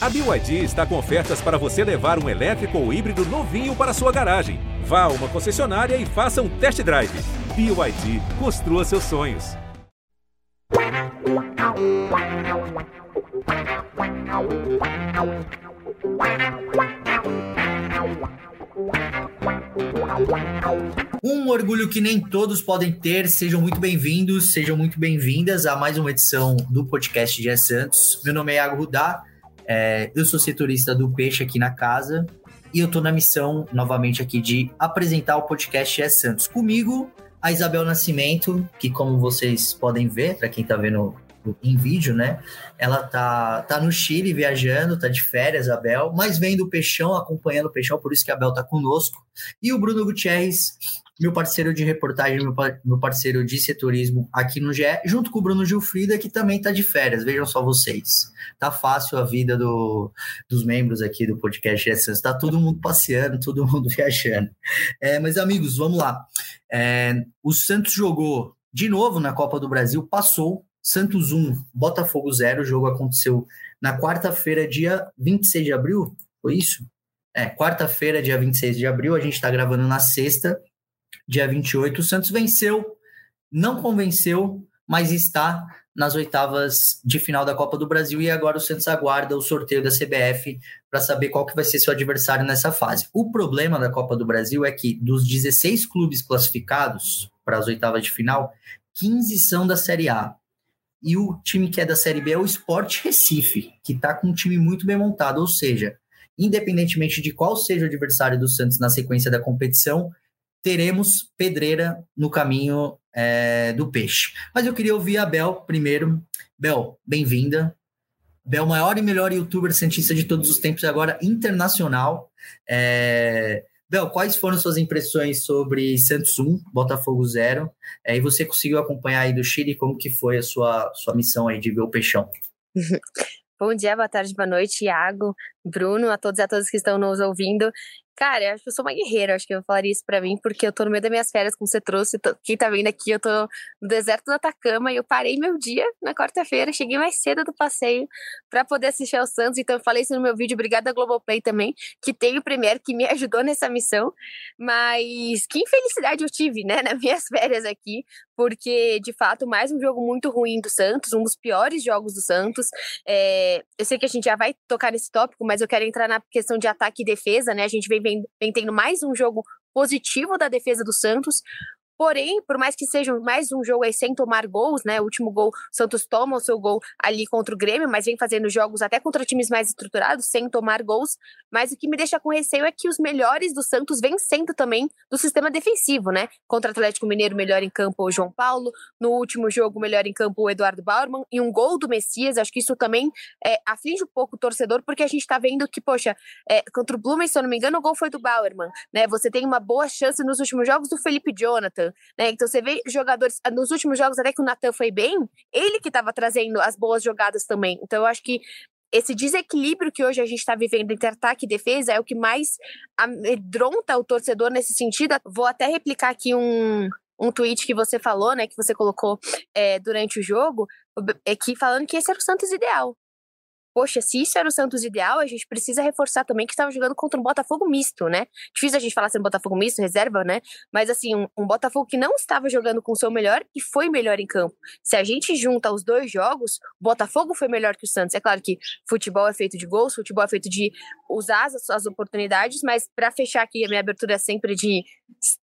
A BYD está com ofertas para você levar um elétrico ou híbrido novinho para sua garagem. Vá a uma concessionária e faça um test drive. BYD, construa seus sonhos. Um orgulho que nem todos podem ter. Sejam muito bem-vindos, sejam muito bem-vindas a mais uma edição do podcast de Santos. Meu nome é Iago Rudá, é, eu sou setorista do Peixe aqui na casa e eu tô na missão, novamente aqui, de apresentar o podcast É Santos. Comigo, a Isabel Nascimento, que como vocês podem ver, para quem tá vendo em vídeo, né? Ela tá, tá no Chile viajando, tá de férias, a Bel, mas vem do Peixão, acompanhando o Peixão, por isso que a Bel tá conosco. E o Bruno Gutierrez, meu parceiro de reportagem, meu parceiro de setorismo aqui no GE, junto com o Bruno Gilfrida, que também tá de férias, vejam só vocês. Tá fácil a vida do, dos membros aqui do podcast GE tá todo mundo passeando, todo mundo viajando. É, mas amigos, vamos lá. É, o Santos jogou de novo na Copa do Brasil, passou Santos 1, Botafogo 0. O jogo aconteceu na quarta-feira, dia 26 de abril. Foi isso? É, quarta-feira, dia 26 de abril. A gente está gravando na sexta, dia 28. O Santos venceu, não convenceu, mas está nas oitavas de final da Copa do Brasil e agora o Santos aguarda o sorteio da CBF para saber qual que vai ser seu adversário nessa fase. O problema da Copa do Brasil é que dos 16 clubes classificados para as oitavas de final, 15 são da Série A. E o time que é da Série B é o Sport Recife, que está com um time muito bem montado. Ou seja, independentemente de qual seja o adversário do Santos na sequência da competição, teremos pedreira no caminho é, do peixe. Mas eu queria ouvir a Bel primeiro. Bel, bem-vinda. Bel, maior e melhor youtuber cientista de todos os tempos, agora internacional. É, Bel, quais foram suas impressões sobre Santos 1, Botafogo 0? É, e você conseguiu acompanhar aí do Chile, como que foi a sua, sua missão aí de ver o Peixão? Bom dia, boa tarde, boa noite, Iago, Bruno, a todos e a todas que estão nos ouvindo. Cara, eu acho que eu sou uma guerreira, acho que eu falaria isso pra mim, porque eu tô no meio das minhas férias, como você trouxe. Tô, quem tá vendo aqui, eu tô no deserto do Atacama e eu parei meu dia na quarta-feira, cheguei mais cedo do passeio para poder assistir ao Santos. Então, eu falei isso no meu vídeo, obrigada Globoplay também, que tem o Premier que me ajudou nessa missão. Mas que infelicidade eu tive, né, nas minhas férias aqui, porque de fato, mais um jogo muito ruim do Santos, um dos piores jogos do Santos. É, eu sei que a gente já vai tocar nesse tópico, mas eu quero entrar na questão de ataque e defesa, né? A gente vem vem, vem tendo mais um jogo positivo da defesa do Santos, Porém, por mais que seja mais um jogo aí sem tomar gols, né? O último gol, o Santos toma o seu gol ali contra o Grêmio, mas vem fazendo jogos até contra times mais estruturados, sem tomar gols. Mas o que me deixa com receio é que os melhores do Santos vencendo também do sistema defensivo, né? Contra o Atlético Mineiro, melhor em campo o João Paulo. No último jogo, melhor em campo o Eduardo Bauerman. E um gol do Messias. Acho que isso também é, aflige um pouco o torcedor, porque a gente tá vendo que, poxa, é, contra o Blumen, se eu não me engano, o gol foi do Bauerman, né? Você tem uma boa chance nos últimos jogos do Felipe Jonathan né? Então você vê jogadores ah, nos últimos jogos até que o Natan foi bem, ele que estava trazendo as boas jogadas também. Então eu acho que esse desequilíbrio que hoje a gente está vivendo entre ataque e defesa é o que mais amedronta o torcedor nesse sentido. Vou até replicar aqui um, um tweet que você falou, né, que você colocou é, durante o jogo, é que falando que esse era o Santos ideal poxa, se isso era o Santos ideal, a gente precisa reforçar também que estava jogando contra um Botafogo misto, né? Difícil a gente falar sendo Botafogo misto, reserva, né? Mas assim, um, um, Botafogo que não estava jogando com o seu melhor e foi melhor em campo. Se a gente junta os dois jogos, o Botafogo foi melhor que o Santos. É claro que futebol é feito de gols, futebol é feito de usar as, as oportunidades, mas para fechar aqui, a minha abertura é sempre de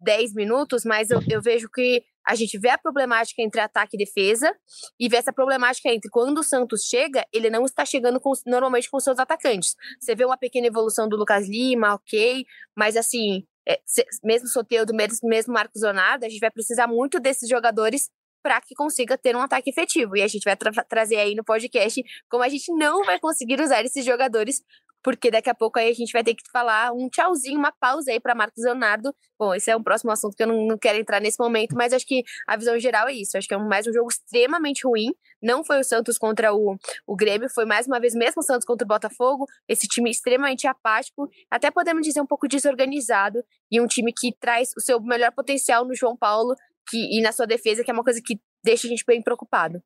10 minutos, mas eu, eu vejo que a gente vê a problemática entre ataque e defesa e vê essa problemática entre quando o Santos chega, ele não está chegando com, normalmente com seus atacantes. Você vê uma pequena evolução do Lucas Lima, ok, mas assim, é, mesmo Soteudo, mesmo, mesmo Marcos Zonada, a gente vai precisar muito desses jogadores para que consiga ter um ataque efetivo. E a gente vai tra trazer aí no podcast como a gente não vai conseguir usar esses jogadores porque daqui a pouco aí a gente vai ter que falar um tchauzinho, uma pausa aí para Marcos Leonardo. Bom, esse é um próximo assunto que eu não, não, quero entrar nesse momento, mas acho que a visão geral é isso. Acho que é mais um jogo extremamente ruim. Não foi o Santos contra o, o Grêmio, foi mais uma vez mesmo o Santos contra o Botafogo. Esse time extremamente apático, até podemos dizer um pouco desorganizado, e um time que traz o seu melhor potencial no João Paulo que, e na sua defesa, que é uma coisa que deixa a gente bem preocupado.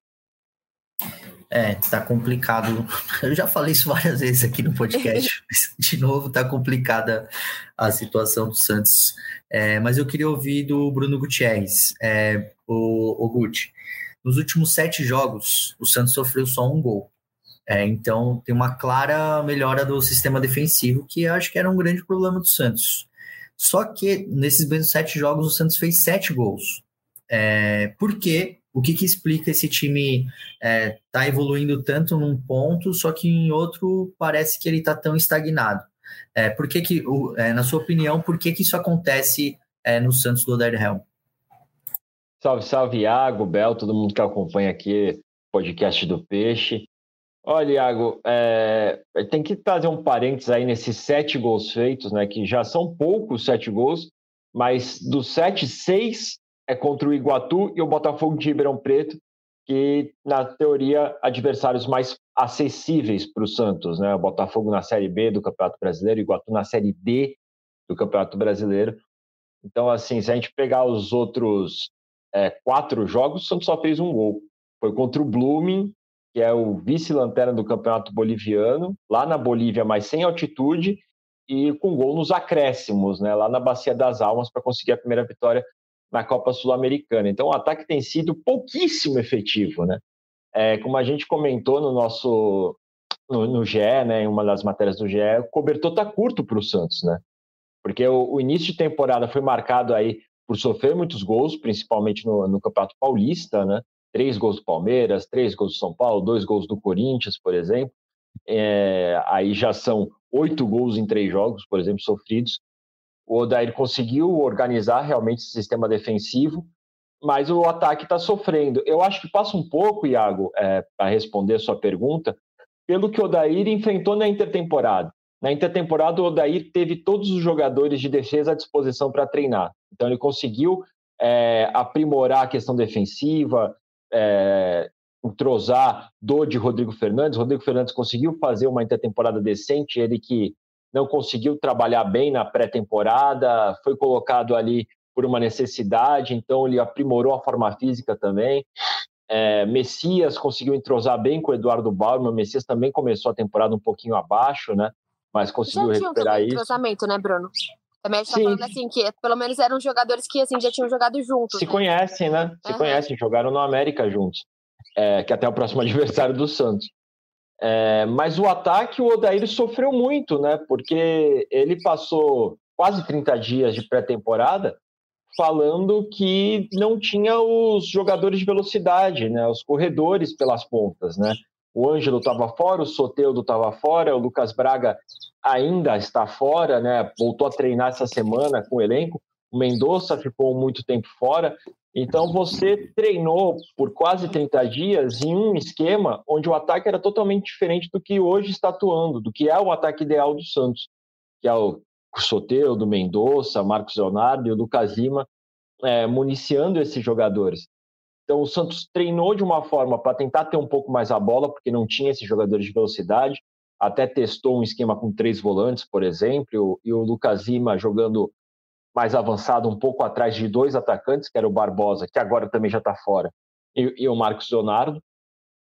É, tá complicado. Eu já falei isso várias vezes aqui no podcast. De novo, tá complicada a situação do Santos. É, mas eu queria ouvir do Bruno Gutierrez. É, o, o Guti, nos últimos sete jogos, o Santos sofreu só um gol. É, então, tem uma clara melhora do sistema defensivo, que acho que era um grande problema do Santos. Só que nesses mesmos sete jogos, o Santos fez sete gols. É, por quê? O que, que explica esse time é, tá evoluindo tanto num ponto, só que em outro parece que ele está tão estagnado? É, por que que, é, na sua opinião, por que, que isso acontece é, no Santos do Helm? Salve, salve, Iago, Bel, todo mundo que acompanha aqui o podcast do Peixe. Olha, Iago, é, tem que fazer um parênteses aí nesses sete gols feitos, né? Que já são poucos sete gols, mas dos sete, seis é contra o Iguatu e o Botafogo de Ribeirão Preto, que, na teoria, adversários mais acessíveis para o Santos, né? O Botafogo na Série B do Campeonato Brasileiro, o Iguatu na Série D do Campeonato Brasileiro. Então, assim, se a gente pegar os outros é, quatro jogos, o Santos só fez um gol. Foi contra o Blooming, que é o vice-lanterna do Campeonato Boliviano, lá na Bolívia, mas sem altitude, e com gol nos acréscimos, né? Lá na Bacia das Almas, para conseguir a primeira vitória na Copa Sul-Americana. Então, o ataque tem sido pouquíssimo efetivo, né? É, como a gente comentou no nosso no, no GE, né, em uma das matérias do GE, o cobertor tá curto para o Santos, né? Porque o, o, início de temporada foi marcado aí por sofrer muitos gols, principalmente no, no Campeonato Paulista, né? Três gols do Palmeiras, três gols do São Paulo, dois gols do Corinthians, por exemplo. É, aí já são oito gols em três jogos, por exemplo, sofridos o Odair conseguiu organizar realmente esse sistema defensivo, mas o ataque está sofrendo. Eu acho que passa um pouco, Iago, é, para responder a sua pergunta, pelo que o Odair enfrentou na intertemporada. Na intertemporada, o Odair teve todos os jogadores de defesa à disposição para treinar. Então, ele conseguiu é, aprimorar a questão defensiva, é, entrosar do de Rodrigo Fernandes. Rodrigo Fernandes conseguiu fazer uma intertemporada decente, ele que não conseguiu trabalhar bem na pré-temporada, foi colocado ali por uma necessidade, então ele aprimorou a forma física também. É, Messias conseguiu entrosar bem com o Eduardo Bauer, o Messias também começou a temporada um pouquinho abaixo, né? Mas conseguiu já recuperar um isso. entrosamento, né, Bruno? Também a gente tá falando assim, que pelo menos eram jogadores que assim, já tinham jogado juntos. Se né? conhecem, né? Se uhum. conhecem, jogaram no América juntos. É, que até o próximo adversário do Santos. É, mas o ataque, o Odair sofreu muito, né? Porque ele passou quase 30 dias de pré-temporada falando que não tinha os jogadores de velocidade, né? Os corredores pelas pontas, né? O Ângelo estava fora, o Soteudo estava fora, o Lucas Braga ainda está fora, né? Voltou a treinar essa semana com o elenco. O Mendonça ficou muito tempo fora. Então você treinou por quase 30 dias em um esquema onde o ataque era totalmente diferente do que hoje está atuando, do que é o ataque ideal do Santos, que é o Soteu, do Mendonça, Marcos Leonardo e o Lucas Lima, é, municiando esses jogadores. Então o Santos treinou de uma forma para tentar ter um pouco mais a bola, porque não tinha esses jogadores de velocidade, até testou um esquema com três volantes, por exemplo, e o Lucas Lima jogando mais avançado, um pouco atrás de dois atacantes, que era o Barbosa, que agora também já está fora, e, e, o Marcos Leonardo.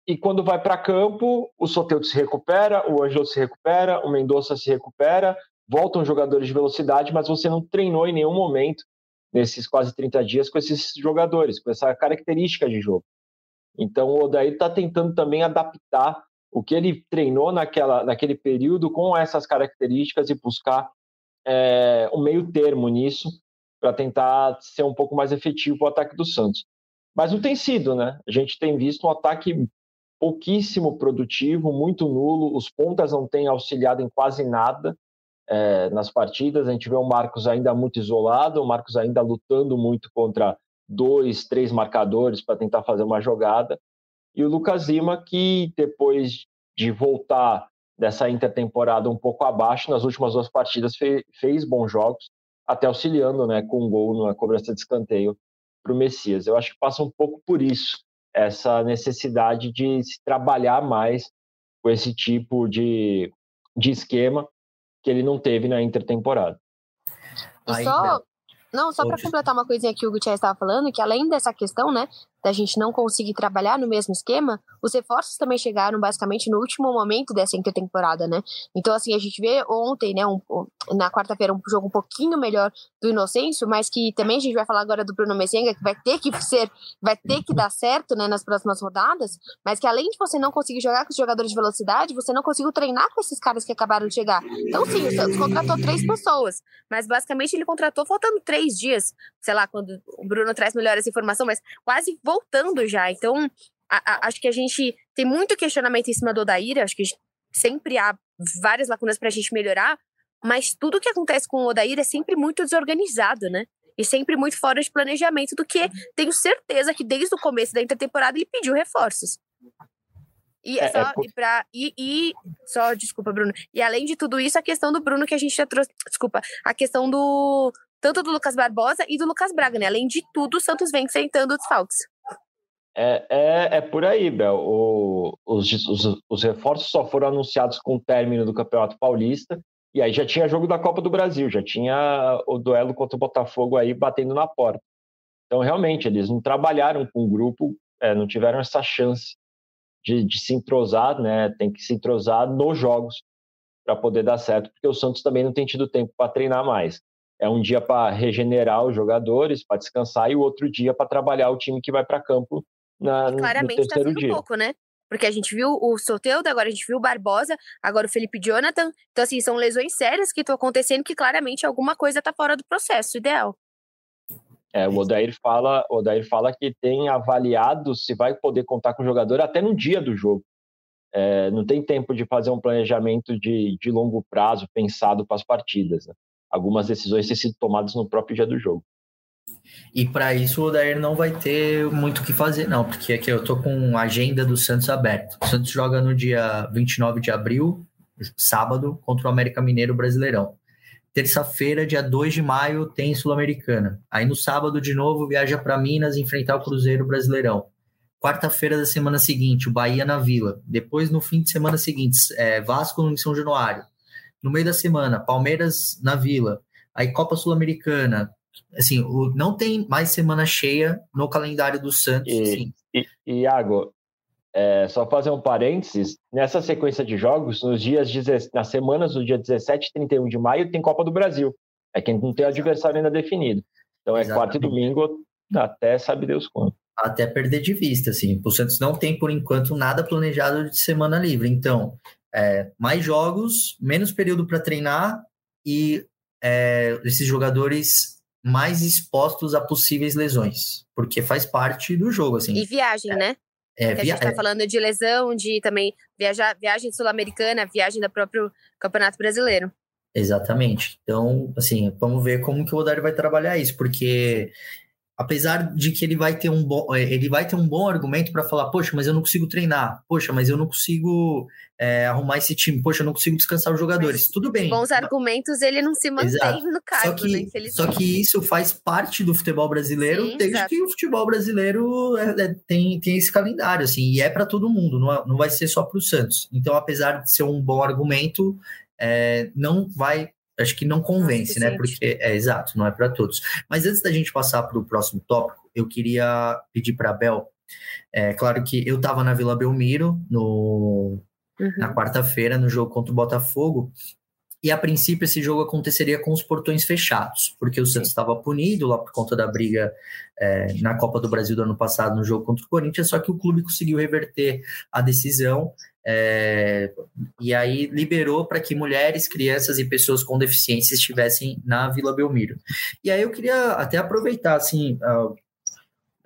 E quando vai para campo, o Soteldo se recupera, o Ângelo se recupera, o Mendonça se recupera, voltam jogadores de velocidade, mas você não treinou em nenhum momento nesses quase 30 dias com esses jogadores, com essa característica de jogo. Então o Odair está tentando também adaptar o que ele treinou naquela, naquele período com essas características e buscar é, um meio termo nisso para tentar ser um pouco mais efetivo o ataque do Santos. Mas não tem sido, né? A gente tem visto um ataque pouquíssimo produtivo, muito nulo, os pontas não têm auxiliado em quase nada é, nas partidas, a gente vê o Marcos ainda muito isolado, o Marcos ainda lutando muito contra dois, três marcadores para tentar fazer uma jogada, e o Lucas Lima que depois de voltar dessa intertemporada um pouco abaixo. Nas últimas duas partidas fez, fez bons jogos, até auxiliando né, com um gol na cobrança de escanteio para o Messias. Eu acho que passa um pouco por isso, essa necessidade de se trabalhar mais com esse tipo de, de esquema que ele não teve na intertemporada. E só, não, só para completar uma coisinha que o Gutierrez estava falando, que além dessa questão, né, da gente não conseguir trabalhar no mesmo esquema, os reforços também chegaram basicamente no último momento dessa intertemporada, né? Então, assim, a gente vê ontem, né, um, na quarta-feira, um jogo um pouquinho melhor do Inocêncio, mas que também a gente vai falar agora do Bruno Messenga, que vai ter que ser, vai ter que dar certo, né, nas próximas rodadas, mas que além de você não conseguir jogar com os jogadores de velocidade, você não conseguiu treinar com esses caras que acabaram de chegar. Então, sim, o Santos contratou três pessoas, mas basicamente ele contratou faltando três dias, sei lá, quando o Bruno traz melhor essa informação, mas quase voltando já. Então, a, a, acho que a gente tem muito questionamento em cima do Odair, acho que sempre há várias lacunas para a gente melhorar, mas tudo que acontece com o Odair é sempre muito desorganizado, né? E sempre muito fora de planejamento, do que tenho certeza que desde o começo da intertemporada ele pediu reforços. E, é, só, é por... pra, e, e, só, desculpa, Bruno. E além de tudo isso, a questão do Bruno que a gente já trouxe. Desculpa, a questão do. Tanto do Lucas Barbosa e do Lucas Braga, né? Além de tudo, o Santos vem sentando os faltos. É, é, é por aí, Bel. O, os, os, os reforços só foram anunciados com o término do Campeonato Paulista. E aí já tinha jogo da Copa do Brasil, já tinha o duelo contra o Botafogo aí batendo na porta. Então, realmente, eles não trabalharam com o grupo, é, não tiveram essa chance de, de, se entrosar, né? Tem que se entrosar nos jogos para poder dar certo, porque o Santos também não tem tido tempo para treinar mais. É um dia para regenerar os jogadores, para descansar, e o outro dia para trabalhar o time que vai para campo na, e claramente tá tá dia. pouco, né? Porque a gente viu o Soteudo, agora a gente viu o Barbosa, agora o Felipe Jonathan. Então, assim, são lesões sérias que estão acontecendo que claramente alguma coisa está fora do processo ideal. É, o Odair fala, o Odair fala que tem avaliado se vai poder contar com o jogador até no dia do jogo. É, não tem tempo de fazer um planejamento de, de longo prazo pensado para as partidas. Né? Algumas decisões têm sido tomadas no próprio dia do jogo. E para isso o Odair não vai ter muito o que fazer, não, porque aqui eu tô com a agenda do Santos aberto. O Santos joga no dia 29 de abril, sábado, contra o América Mineiro Brasileirão. Terça-feira, dia 2 de maio, tem Sul-Americana. Aí no sábado, de novo, viaja para Minas enfrentar o Cruzeiro Brasileirão. Quarta-feira da semana seguinte, o Bahia na Vila. Depois, no fim de semana seguinte, é, Vasco em São Januário. No meio da semana, Palmeiras na Vila. Aí Copa Sul-Americana. Assim, o, não tem mais semana cheia no calendário do Santos. E, assim. e, Iago, é, só fazer um parênteses, nessa sequência de jogos, nos dias nas semanas do dia 17 e 31 de maio, tem Copa do Brasil. É quem não tem adversário ainda definido. Então é quarto e domingo, até sabe Deus quando. Até perder de vista, assim. O Santos não tem, por enquanto, nada planejado de semana livre. Então, é, mais jogos, menos período para treinar e é, esses jogadores mais expostos a possíveis lesões, porque faz parte do jogo, assim. E viagem, é, né? É, via... A gente está falando de lesão, de também viajar, viagem sul-americana, viagem do próprio Campeonato Brasileiro. Exatamente. Então, assim, vamos ver como que o Odário vai trabalhar isso, porque apesar de que ele vai ter um bom, é, ele vai ter um bom argumento para falar, poxa, mas eu não consigo treinar, poxa, mas eu não consigo é, arrumar esse time, poxa, eu não consigo descansar os jogadores. Mas, Tudo bem. Bons argumentos, ele não se mantém exato. no cargo, só que, né? Só que isso faz parte do futebol brasileiro Sim, desde exato. que o futebol brasileiro é, é, tem, tem esse calendário, assim, e é para todo mundo, não, é, não vai ser só para o Santos. Então, apesar de ser um bom argumento, não vai acho que não convence, né? Porque é exato, não é para todos. Mas antes da gente passar para o próximo tópico, eu queria pedir para a Bel. É claro que eu estava na Vila Belmiro no, uhum. na quarta-feira no jogo contra o Botafogo. E a princípio esse jogo aconteceria com os portões fechados, porque o Santos estava punido lá por conta da briga é, na Copa do Brasil do ano passado no jogo contra o Corinthians, só que o clube conseguiu reverter a decisão é, e aí liberou para que mulheres, crianças e pessoas com deficiência estivessem na Vila Belmiro. E aí eu queria até aproveitar assim uh,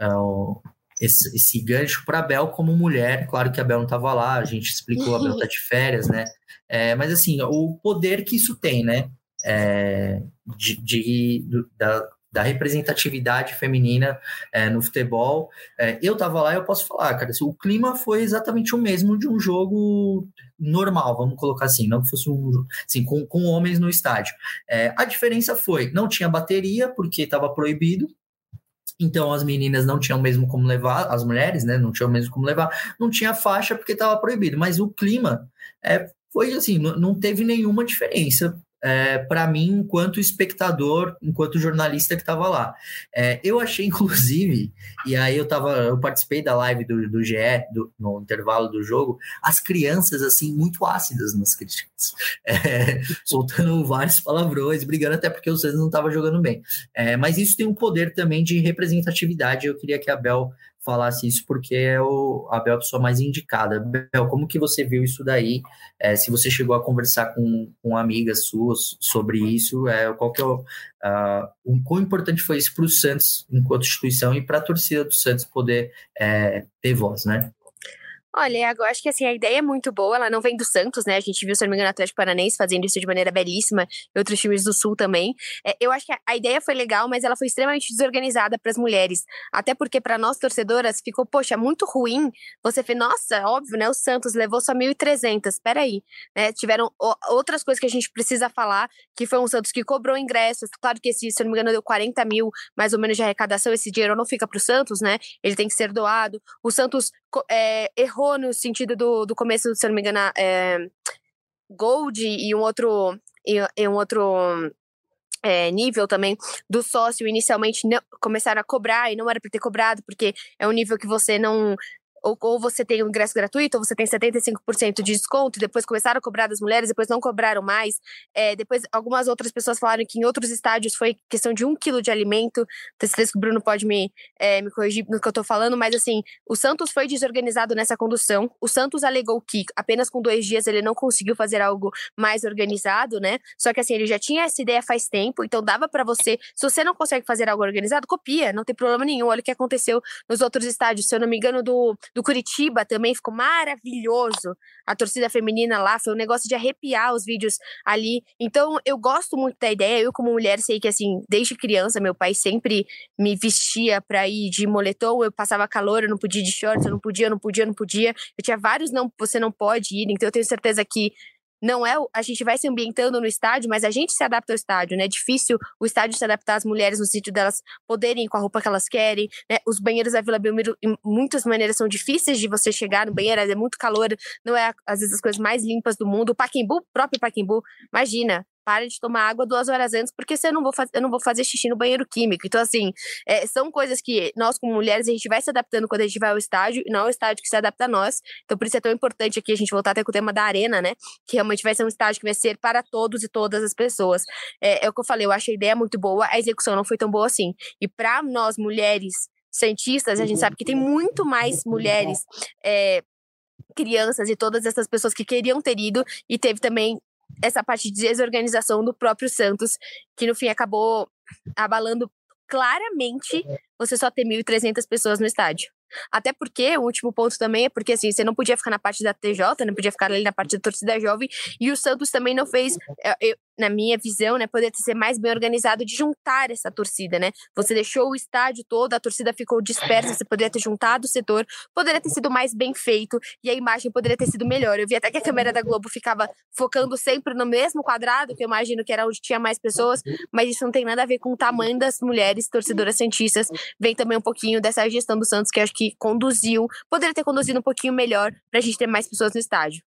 uh, esse, esse, gancho para a Bel como mulher. Claro que a Bel não estava lá, a gente explicou, a Bel está de férias, né? É, mas assim, o poder que isso tem, né? É, de, de da, da representatividade feminina é, no futebol. É, eu tava lá e eu posso falar, cara, assim, o clima foi exatamente o mesmo de um jogo normal, vamos colocar assim, não que fosse um assim, com, com homens no estádio. É, a diferença foi, não tinha bateria, porque estava proibido, então as meninas não tinham mesmo como levar, as mulheres, né, não tinham mesmo como levar, não tinha faixa porque estava proibido, mas o clima é, foi assim, não, não teve nenhuma diferença é, para mim, enquanto espectador, enquanto jornalista que estava lá. É, eu achei, inclusive, e aí eu tava, eu participei da live do, do GE do, no intervalo do jogo, as crianças, assim, muito ácidas nas críticas, é, soltando vários palavrões, brigando até porque o Santos não estava jogando bem. É, mas isso tem um poder também de representatividade. Eu queria que a Bel falasse isso porque é o, a Bel é a pessoa mais indicada. Bel, como que você viu isso daí? É, se você chegou a conversar com, com amigas suas sobre isso, é, qual que é o, uh, o quão importante foi isso para o Santos enquanto instituição e para a torcida do Santos poder é, ter voz, né? Olha, eu acho que assim, a ideia é muito boa, ela não vem do Santos, né? A gente viu, se não me engano, o Atlético Paranense fazendo isso de maneira belíssima, e outros times do Sul também. É, eu acho que a, ideia foi legal, mas ela foi extremamente desorganizada para as mulheres. Até porque, para nós torcedoras, ficou, poxa, muito ruim. Você vê, nossa, óbvio, né? O Santos levou só 1.300. Peraí, né? Tiveram outras coisas que a gente precisa falar, que foi um Santos que cobrou ingressos. Claro que esse, se não me engano, deu 40 mil mais ou menos de arrecadação. Esse dinheiro não fica para o Santos, né? Ele tem que ser doado. O Santos é, errou no sentido do, do começo, se eu não me engano, é, Gold e um outro, e, e um outro é, nível também do sócio inicialmente não, começaram a cobrar e não era para ter cobrado, porque é um nível que você não ou, ou você tem o um ingresso gratuito, ou você tem 75% de desconto, e depois começaram a cobrar das mulheres, depois não cobraram mais. É, depois, algumas outras pessoas falaram que em outros estádios foi questão de um quilo de alimento. Tenho certeza que o Bruno pode me, é, me corrigir no que eu tô falando, mas assim, o Santos foi desorganizado nessa condução. O Santos alegou que apenas com dois dias ele não conseguiu fazer algo mais organizado, né? Só que assim, ele já tinha essa ideia faz tempo, então dava para você. Se você não consegue fazer algo organizado, copia, não tem problema nenhum. Olha o que aconteceu nos outros estádios. Se eu não me engano, do, do Curitiba também ficou maravilhoso. A torcida feminina lá foi um negócio de arrepiar os vídeos ali. Então, eu gosto muito da ideia. Eu, como mulher, sei que, assim, desde criança, meu pai sempre me vestia para ir de moletom. Eu passava calor, eu não podia ir de shorts, eu não podia, eu não podia, eu não podia. Eu tinha vários não, você não pode ir. Então, eu tenho certeza que não é a gente vai se ambientando no estádio, mas a gente se adapta ao estádio, né? É difícil o estádio se adaptar às mulheres no sítio delas poderem ir com a roupa que elas querem, né? Os banheiros da Vila Belmiro, em muitas maneiras, são difíceis de você chegar no banheiro, é muito calor, não é às vezes as coisas mais limpas do mundo. O Paquembu, próprio Paquembu, imagina, para de tomar água duas horas antes, porque você não vou eu não vou fazer xixi no banheiro químico. Então, assim, é, são coisas que nós, como mulheres, a gente vai se adaptando quando a gente vai ao estádio, e não é o estádio que se adapta a nós. Então, por isso é tão importante aqui a gente voltar até com o tema da arena, né? Que realmente vai ser um estádio que vai ser para todos e todas as pessoas. É, é o que eu falei, eu acho a ideia muito boa, a execução não foi tão boa assim. E para nós, mulheres cientistas, a gente sabe que tem muito mais mulheres. É, crianças e todas essas pessoas que queriam ter ido e teve também essa parte de desorganização do próprio Santos, que no fim acabou abalando claramente você só ter 1.300 pessoas no estádio. Até porque, o último ponto também é porque, assim, você não podia ficar na parte da TJ, não podia ficar ali na parte da torcida jovem, e o Santos também não fez, é, eu, na minha visão, né, poderia ser mais bem organizado de juntar essa torcida, né? Você deixou o estádio todo, a torcida ficou dispersa, você poderia ter juntado o setor, poderia ter sido mais bem feito e a imagem poderia ter sido melhor. Eu vi até que a câmera da Globo ficava focando sempre no mesmo quadrado, que eu imagino que era onde tinha mais pessoas, mas isso não tem nada a ver com o tamanho das mulheres torcedoras santistas. Vem também um pouquinho dessa gestão do Santos que acho que conduziu, poderia ter conduzido um pouquinho melhor para a gente ter mais pessoas no estádio.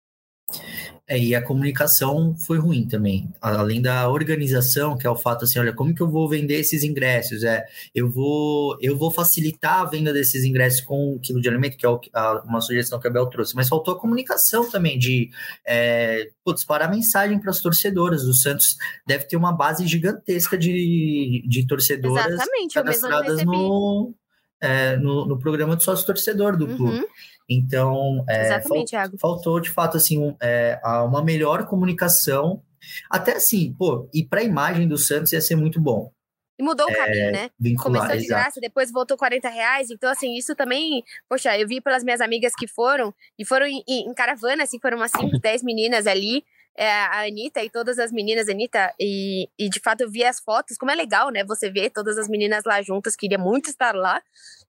É, e a comunicação foi ruim também, além da organização, que é o fato assim, olha, como que eu vou vender esses ingressos? É, eu vou, eu vou facilitar a venda desses ingressos com um quilo de alimento, que é o, a, uma sugestão que a Bel trouxe, mas faltou a comunicação também de é, pô, disparar mensagem para as torcedoras. O Santos deve ter uma base gigantesca de, de torcedoras Exatamente, cadastradas no, é, no, no, programa de sócio torcedor do clube. Uhum. Então, é, fal faltou de fato assim é, uma melhor comunicação. Até assim, pô, e para a imagem do Santos ia ser muito bom. E mudou o caminho, é, né? Vincular, Começou de exato. graça, depois voltou 40 reais. Então, assim, isso também. Poxa, eu vi pelas minhas amigas que foram, e foram em, em caravana, assim, foram umas 5, 10 meninas ali. É, a Anitta e todas as meninas, Anitta, e, e de fato eu vi as fotos, como é legal, né? Você vê todas as meninas lá juntas, queria muito estar lá.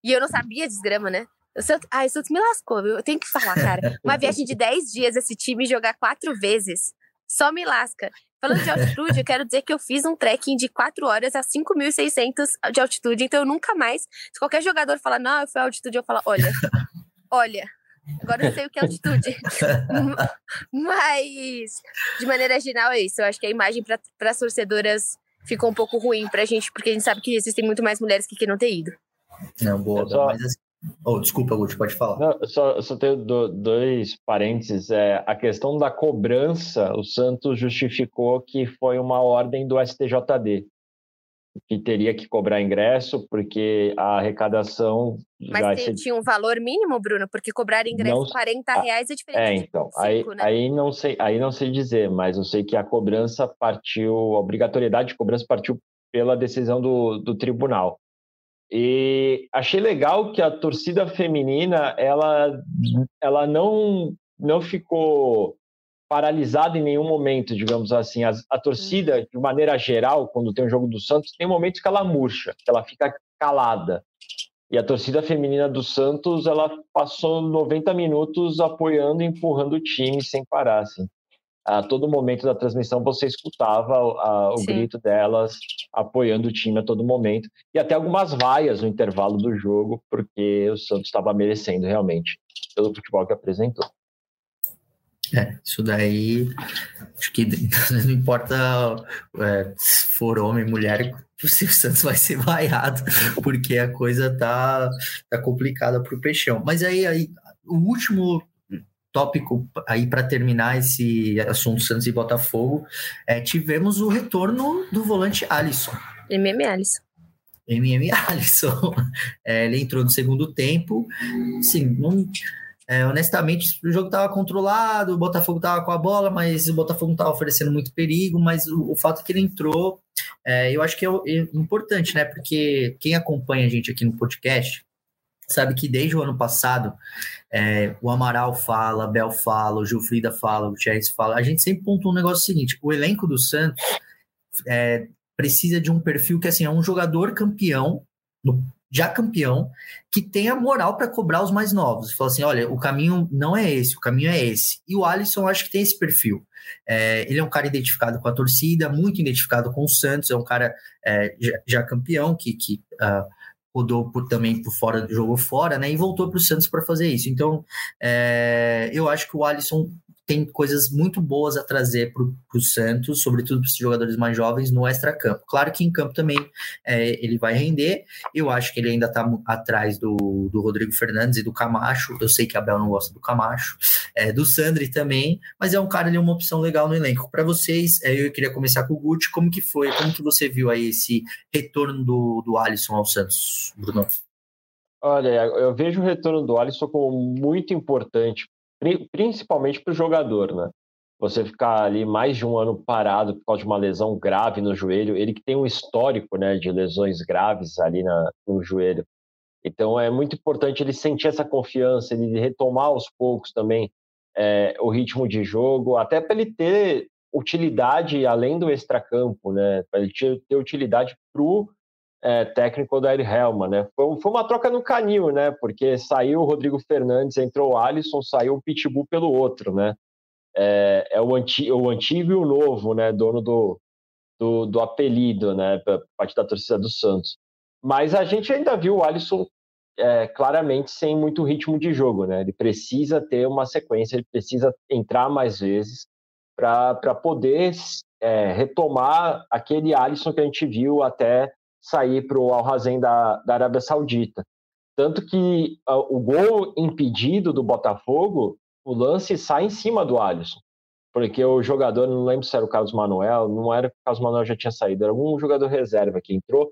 E eu não sabia desgrama, né? O Santos, ai, o Santos me lascou, viu? Eu tenho que falar, cara. Uma viagem de 10 dias, esse time jogar quatro vezes, só me lasca. Falando de altitude, eu quero dizer que eu fiz um trekking de 4 horas a 5.600 de altitude, então eu nunca mais, se qualquer jogador falar, não, eu fui à altitude, eu falo, olha, olha, Agora eu sei o que é altitude. Mas, de maneira geral, é isso. Eu acho que a imagem para as torcedoras ficou um pouco ruim para a gente, porque a gente sabe que existem muito mais mulheres que não ter ido. Não, boa. Só... Mas assim, Oh, desculpa, Guti, pode falar. Não, só, só tenho dois parênteses. É, a questão da cobrança, o Santos justificou que foi uma ordem do STJD, que teria que cobrar ingresso, porque a arrecadação. Mas tem, tinha um valor mínimo, Bruno? Porque cobrar ingresso não, 40 reais é diferente. É, então. Cinco, aí, né? aí, não sei, aí não sei dizer, mas eu sei que a cobrança partiu, a obrigatoriedade de cobrança partiu pela decisão do, do tribunal. E achei legal que a torcida feminina ela, ela não, não ficou paralisada em nenhum momento, digamos assim. A, a torcida, uhum. de maneira geral, quando tem um jogo do Santos, tem momentos que ela murcha, que ela fica calada. E a torcida feminina do Santos, ela passou 90 minutos apoiando e empurrando o time sem parar, assim a todo momento da transmissão você escutava a, o Sim. grito delas apoiando o time a todo momento e até algumas vaias no intervalo do jogo porque o Santos estava merecendo realmente pelo futebol que apresentou. É, isso daí acho que não importa é, se for homem, mulher, o Santos vai ser vaiado, porque a coisa tá, tá complicada para o Peixão. Mas aí, aí o último tópico aí para terminar esse assunto Santos e Botafogo, é, tivemos o retorno do volante Alisson. MM Alisson. MM Alisson. É, ele entrou no segundo tempo. Sim, não, é, honestamente, o jogo estava controlado, o Botafogo estava com a bola, mas o Botafogo não estava oferecendo muito perigo. Mas o, o fato é que ele entrou, é, eu acho que é, é importante, né? Porque quem acompanha a gente aqui no podcast sabe que desde o ano passado é, o Amaral fala, Bel fala, o Gilfrida fala, o Thierry fala. A gente sempre pontua um negócio seguinte: o elenco do Santos é, precisa de um perfil que assim é um jogador campeão, já campeão, que tenha moral para cobrar os mais novos. Fala assim: olha, o caminho não é esse, o caminho é esse. E o Alisson acho que tem esse perfil. É, ele é um cara identificado com a torcida, muito identificado com o Santos, é um cara é, já, já, campeão que, que uh, rodou por, também por fora, jogou fora, né? E voltou para o Santos para fazer isso. Então, é, eu acho que o Alisson tem coisas muito boas a trazer para o Santos, sobretudo para os jogadores mais jovens, no extra-campo. Claro que em campo também é, ele vai render. Eu acho que ele ainda está atrás do, do Rodrigo Fernandes e do Camacho. Eu sei que a Bel não gosta do Camacho, é, do Sandri também, mas é um cara ali, uma opção legal no elenco. Para vocês, é, eu queria começar com o Guti. Como que foi? Como que você viu aí esse retorno do, do Alisson ao Santos, Bruno? Olha, eu vejo o retorno do Alisson como muito importante principalmente para o jogador, né? Você ficar ali mais de um ano parado por causa de uma lesão grave no joelho, ele que tem um histórico, né, de lesões graves ali na, no joelho. Então é muito importante ele sentir essa confiança, ele retomar aos poucos também é, o ritmo de jogo, até para ele ter utilidade além do extracampo, né? Para ele ter, utilidade para o é, técnico da Helma, né? Foi, foi, uma troca no canil, né? Porque saiu o Rodrigo Fernandes, entrou o Alisson, saiu o Pitbull pelo outro, né? É, é o, anti, o antigo e o novo, né? Dono do, do, do apelido, né? Parte da torcida do Santos. Mas a gente ainda viu o Alisson é, claramente sem muito ritmo de jogo, né? Ele precisa ter uma sequência, ele precisa entrar mais vezes para poder é, retomar aquele Alisson que a gente viu até sair para o Al-Hazen da, da Arábia Saudita. Tanto que uh, o gol impedido do Botafogo, o lance sai em cima do Alisson. Porque o jogador, não lembro se era o Carlos Manuel, não era que o Carlos Manuel já tinha saído, era algum jogador reserva que entrou,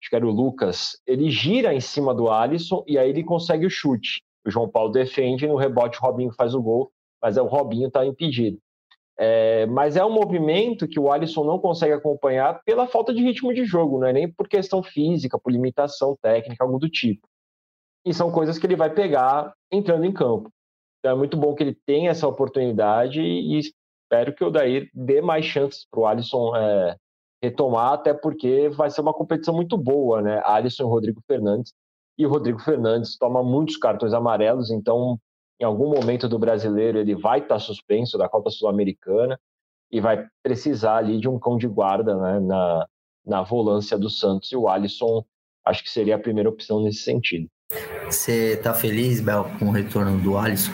acho que era o Lucas. Ele gira em cima do Alisson e aí ele consegue o chute. O João Paulo defende, no rebote o Robinho faz o gol, mas é o Robinho está impedido. É, mas é um movimento que o Alisson não consegue acompanhar pela falta de ritmo de jogo, não é nem por questão física, por limitação técnica, algo do tipo. E são coisas que ele vai pegar entrando em campo. Então é muito bom que ele tenha essa oportunidade e espero que o Daí dê mais chances para o Alisson é, retomar, até porque vai ser uma competição muito boa, né? Alisson e Rodrigo Fernandes. E o Rodrigo Fernandes toma muitos cartões amarelos, então em algum momento do brasileiro ele vai estar suspenso da Copa Sul-Americana e vai precisar ali de um cão de guarda né, na, na volância do Santos e o Alisson acho que seria a primeira opção nesse sentido. Você tá feliz, Bel, com o retorno do Alisson?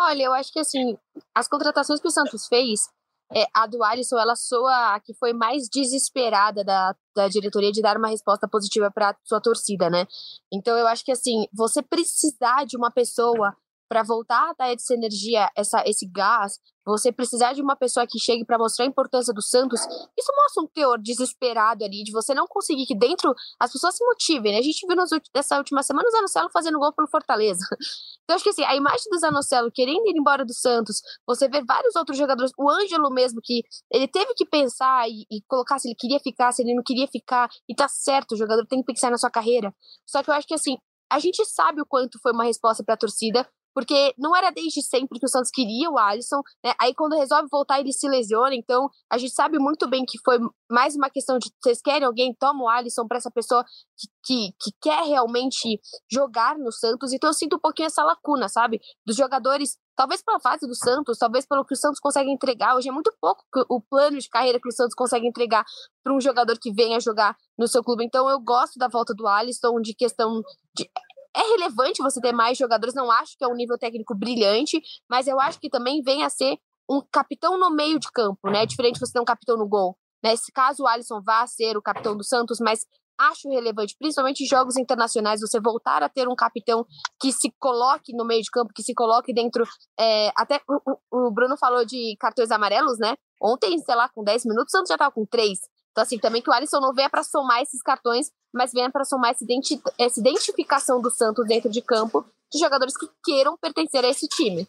Olha, eu acho que assim, as contratações que o Santos fez, é, a do Alisson, ela soa a que foi mais desesperada da, da diretoria de dar uma resposta positiva para sua torcida, né? Então eu acho que assim, você precisar de uma pessoa para voltar a dar essa energia, essa, esse gás, você precisar de uma pessoa que chegue para mostrar a importância do Santos, isso mostra um teor desesperado ali, de você não conseguir que dentro as pessoas se motivem, né? A gente viu nessa última semana o Zanocelo fazendo gol pelo Fortaleza. Então, acho que assim, a imagem do Zanocelo querendo ir embora do Santos, você vê vários outros jogadores, o Ângelo mesmo, que ele teve que pensar e, e colocar se ele queria ficar, se ele não queria ficar, e tá certo, o jogador tem que pensar na sua carreira. Só que eu acho que assim, a gente sabe o quanto foi uma resposta para a torcida, porque não era desde sempre que o Santos queria o Alisson, né? Aí quando resolve voltar, ele se lesiona. Então, a gente sabe muito bem que foi mais uma questão de vocês querem alguém, toma o Alisson para essa pessoa que, que, que, quer realmente jogar no Santos. Então, eu sinto um pouquinho essa lacuna, sabe? Dos jogadores, talvez pela fase do Santos, talvez pelo que o Santos consegue entregar. Hoje é muito pouco o plano de carreira que o Santos consegue entregar para um jogador que venha jogar no seu clube. Então, eu gosto da volta do Alisson, de questão de é relevante você ter mais jogadores, não acho que é um nível técnico brilhante, mas eu acho que também vem a ser um capitão no meio de campo, né? É diferente você ter um capitão no gol. Né? Se caso o Alisson vá ser o capitão do Santos, mas acho relevante, principalmente em jogos internacionais, você voltar a ter um capitão que se coloque no meio de campo, que se coloque dentro. É, até o, o, Bruno falou de cartões amarelos, né? Ontem, sei lá, com 10 minutos, o Santos já estava com 3. Então, assim, também que o Alisson não venha para somar esses cartões, mas venha para somar essa, identi essa identificação do Santos dentro de campo de jogadores que queiram pertencer a esse time.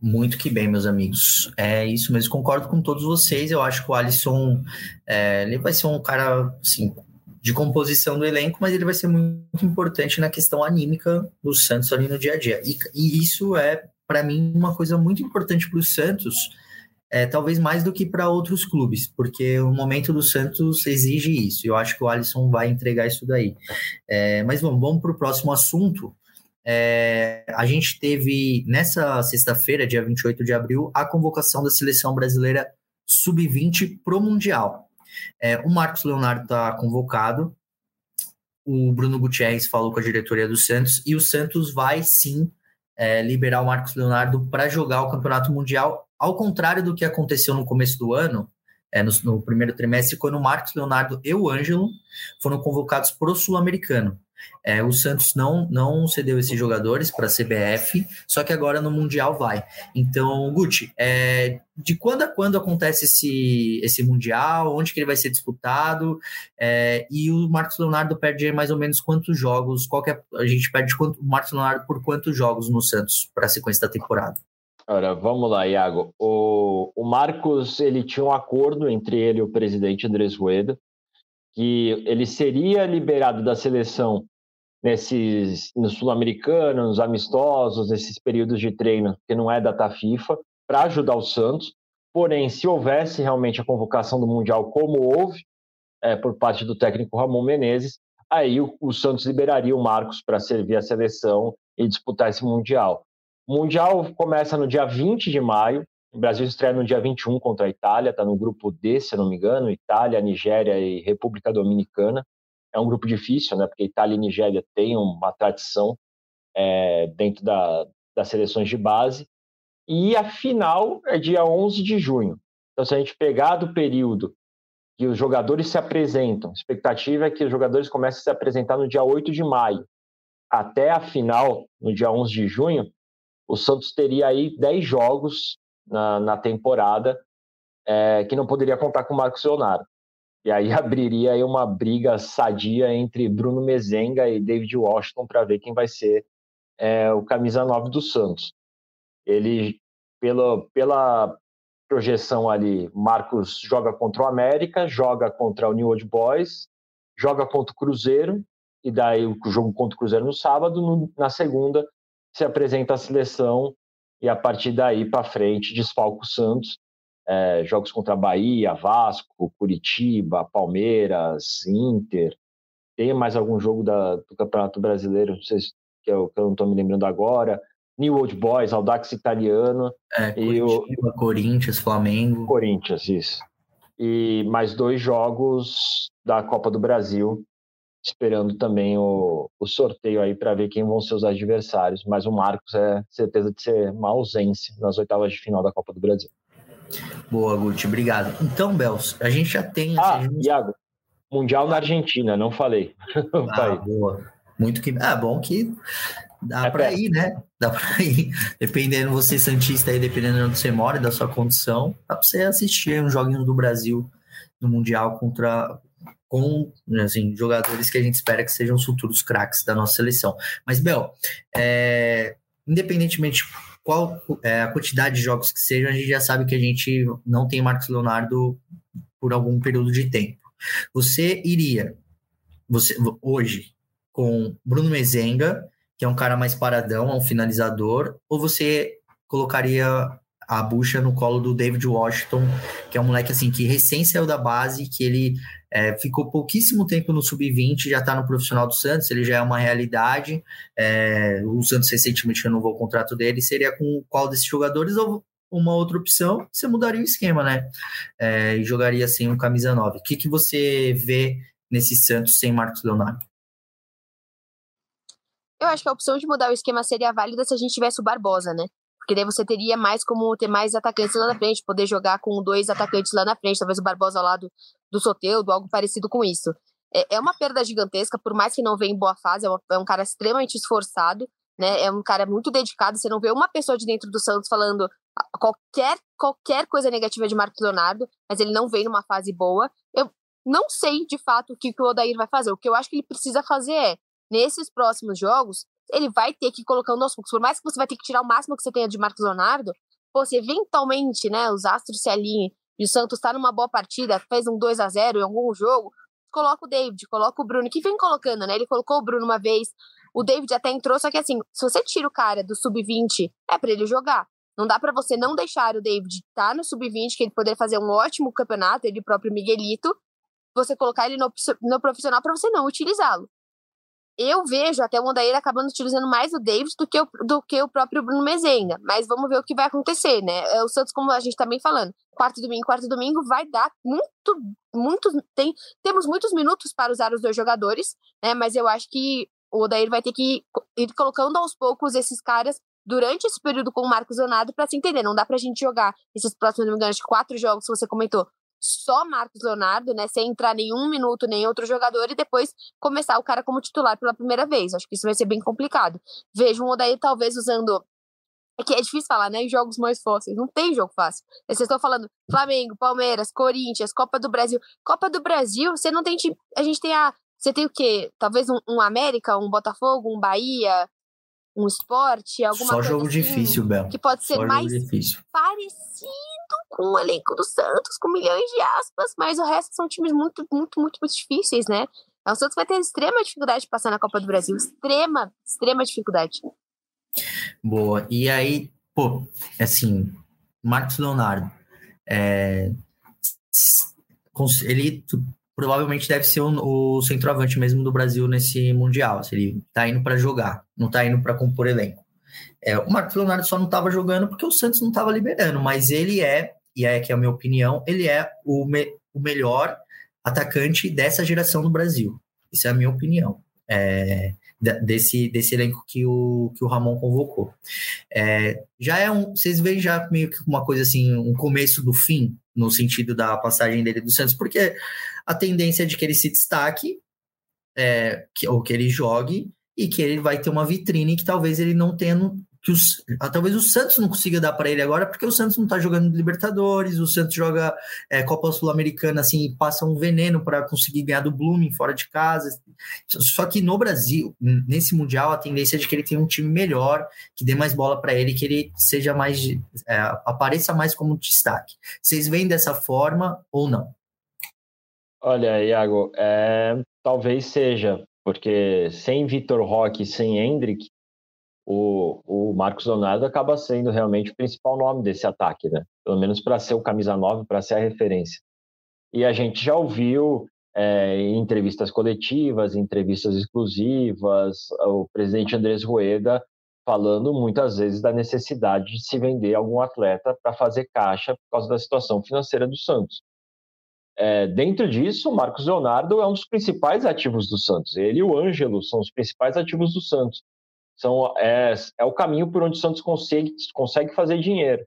Muito que bem, meus amigos. É isso mesmo, concordo com todos vocês. Eu acho que o Alisson é, ele vai ser um cara assim, de composição do elenco, mas ele vai ser muito importante na questão anímica do Santos ali no dia a dia. E, e isso é, para mim, uma coisa muito importante para o Santos é, talvez mais do que para outros clubes, porque o momento do Santos exige isso. Eu acho que o Alisson vai entregar isso daí. É, mas vamos, vamos para o próximo assunto. É, a gente teve nessa sexta-feira, dia 28 de abril, a convocação da seleção brasileira sub-20 para o Mundial. É, o Marcos Leonardo está convocado, o Bruno Gutierrez falou com a diretoria do Santos, e o Santos vai sim é, liberar o Marcos Leonardo para jogar o Campeonato Mundial ao contrário do que aconteceu no começo do ano, é, no, no, primeiro trimestre, quando o Marcos Leonardo e o Ângelo foram convocados para o Sul-Americano. É, o Santos não, não cedeu esses jogadores para a CBF, só que agora no Mundial vai. Então, Guti, é, de quando a quando acontece esse, esse Mundial? Onde que ele vai ser disputado? É, e o Marcos Leonardo perde mais ou menos quantos jogos? Qual é, a gente perde quanto, o Marcos Leonardo por quantos jogos no Santos para a sequência da temporada? Ora, vamos lá, Iago. O, o Marcos ele tinha um acordo entre ele e o presidente Andrés Rueda que ele seria liberado da seleção nesses nos sul-americanos, nos amistosos, nesses períodos de treino que não é data FIFA, para ajudar o Santos. Porém, se houvesse realmente a convocação do mundial, como houve é, por parte do técnico Ramon Menezes, aí o, o Santos liberaria o Marcos para servir a seleção e disputar esse mundial. O Mundial começa no dia 20 de maio. O Brasil estreia no dia 21 contra a Itália, está no grupo D, se não me engano, Itália, Nigéria e República Dominicana. É um grupo difícil, né? Porque Itália e Nigéria têm uma tradição é, dentro da, das seleções de base. E a final é dia 11 de junho. Então, se a gente pegar do período que os jogadores se apresentam, a expectativa é que os jogadores comecem a se apresentar no dia 8 de maio, até a final, no dia 11 de junho, o Santos teria aí 10 jogos na, na temporada é, que não poderia contar com o Marcos Leonardo. E aí abriria aí uma briga sadia entre Bruno Mezenga e David Washington para ver quem vai ser é, o camisa 9 do Santos. Ele, pela, pela projeção ali, Marcos joga contra o América, joga contra o New Old Boys, joga contra o Cruzeiro, e daí o jogo contra o Cruzeiro no sábado, no, na segunda se apresenta a seleção e a partir daí para frente desfalca o Santos. É, jogos contra Bahia, Vasco, Curitiba, Palmeiras, Inter. Tem mais algum jogo da, do Campeonato Brasileiro, não sei se, que, eu, que eu não estou me lembrando agora. New Old Boys, Audax Italiano. É, e Curitiba, o Corinthians, Flamengo. Corinthians, isso. e mais dois jogos da Copa do Brasil, esperando também o, o sorteio aí para ver quem vão ser os adversários. Mas o Marcos é certeza de ser uma ausência nas oitavas de final da Copa do Brasil. Boa, Guti, obrigado. Então, Bels, a gente já tem. Ah, assim, Iago, Mundial na Argentina, não falei. Ah, boa. Muito que. Ah, bom que dá é para ir, né? Dá para ir. Dependendo, você Santista aí, dependendo de onde você mora e da sua condição, dá para você assistir uns joguinhos do Brasil no Mundial contra com assim, jogadores que a gente espera que sejam os futuros craques da nossa seleção. Mas, Bel, é, independentemente qual é, a quantidade de jogos que sejam, a gente já sabe que a gente não tem Marcos Leonardo por algum período de tempo. Você iria, você hoje, com Bruno Mezenga, que é um cara mais paradão, é um finalizador, ou você colocaria a bucha no colo do David Washington, que é um moleque assim que recém saiu da base, que ele é, ficou pouquíssimo tempo no sub-20, já está no profissional do Santos, ele já é uma realidade. É, o Santos recentemente renovou o contrato dele. Seria com qual desses jogadores ou uma outra opção? Você mudaria o esquema, né? É, e jogaria sem um camisa 9. O que, que você vê nesse Santos sem Marcos Leonardo? Eu acho que a opção de mudar o esquema seria válida se a gente tivesse o Barbosa, né? Porque daí você teria mais como ter mais atacantes lá na frente, poder jogar com dois atacantes lá na frente, talvez o Barbosa ao lado do Soteudo, algo parecido com isso. É, é uma perda gigantesca, por mais que não venha em boa fase, é, uma, é um cara extremamente esforçado, né? É um cara muito dedicado. Você não vê uma pessoa de dentro do Santos falando qualquer, qualquer coisa negativa de Marcos Leonardo, mas ele não vem numa fase boa. Eu não sei de fato o que, que o Odair vai fazer. O que eu acho que ele precisa fazer é, nesses próximos jogos, ele vai ter que ir colocando aos poucos. Por mais que você vai ter que tirar o máximo que você tenha de Marcos Leonardo, se eventualmente, né, os astros se alinhem e o Santos tá numa boa partida, fez um 2 a 0 em algum jogo, coloca o David, coloca o Bruno, que vem colocando, né? Ele colocou o Bruno uma vez, o David até entrou, só que assim, se você tira o cara do sub-20, é para ele jogar. Não dá para você não deixar o David estar tá no sub-20, que ele poder fazer um ótimo campeonato, ele próprio Miguelito, você colocar ele no, no profissional para você não utilizá-lo eu vejo até o Mondaíra acabando utilizando mais o David do que o, do que o próprio Bruno Mezenga. Mas vamos ver o que vai acontecer, né? É, o Santos, como a gente tá falando, quarto domingo, quarto domingo, vai dar muito, muito. Tem, temos muitos minutos para usar os dois jogadores, né? Mas eu acho que o Odair vai ter que ir colocando aos poucos esses caras durante esse período com o Marcos Leonardo para se entender. Não dá pra gente jogar esses próximos, não me engano, quatro jogos que você comentou só Marcos Leonardo, né, sem entrar nenhum minuto nem outro jogador e depois começar o cara como titular pela primeira vez. Acho que isso vai ser bem complicado. Vejo um Odair talvez usando é que é difícil falar, né? Jogos mais fáceis. Não tem jogo fácil. Vocês estão falando Flamengo, Palmeiras, Corinthians, Copa do Brasil. Copa do Brasil, você não tem time. A gente tem a. Você tem o quê? Talvez um, um América, um Botafogo, um Bahia, um esporte, alguma Só coisa. jogo assim, difícil, Bel. Que pode ser Só mais parecido com o elenco do Santos, com milhões de aspas, mas o resto são times muito, muito, muito, muito difíceis, né? O Santos vai ter extrema dificuldade de passar na Copa do Brasil. Extrema, extrema dificuldade. Boa. E aí, pô, assim, Marcos Leonardo, é, ele provavelmente deve ser o, o, centroavante mesmo do Brasil nesse Mundial. Ele tá indo para jogar, não tá indo para compor elenco. É, o Marcos Leonardo só não estava jogando porque o Santos não estava liberando, mas ele é, e é que é a minha opinião, ele é o, me, o melhor atacante dessa geração no Brasil. Isso é a minha opinião. É, desse, desse elenco que o, que o Ramon convocou. É, já é um. Vocês veem já meio que uma coisa assim, um começo do fim, no sentido da passagem dele do Santos, porque a tendência é de que ele se destaque, é, que, ou que ele jogue, e que ele vai ter uma vitrine que talvez ele não tenha que os, ah, talvez o Santos não consiga dar para ele agora, porque o Santos não está jogando Libertadores, o Santos joga é, Copa Sul-Americana assim, passa um veneno para conseguir ganhar do Blooming fora de casa. Só que no Brasil, nesse Mundial, a tendência é de que ele tenha um time melhor, que dê mais bola para ele, que ele seja mais. É, apareça mais como destaque. Vocês veem dessa forma ou não? Olha, Iago, é, talvez seja, porque sem Vitor Roque, sem Hendrick, o, o Marcos Leonardo acaba sendo realmente o principal nome desse ataque, né? Pelo menos para ser o camisa 9, para ser a referência. E a gente já ouviu é, em entrevistas coletivas, em entrevistas exclusivas, o presidente Andrés Rueda falando muitas vezes da necessidade de se vender algum atleta para fazer caixa por causa da situação financeira do Santos. É, dentro disso, o Marcos Leonardo é um dos principais ativos do Santos. Ele e o Ângelo são os principais ativos do Santos. São, é, é o caminho por onde o Santos consegue, consegue fazer dinheiro.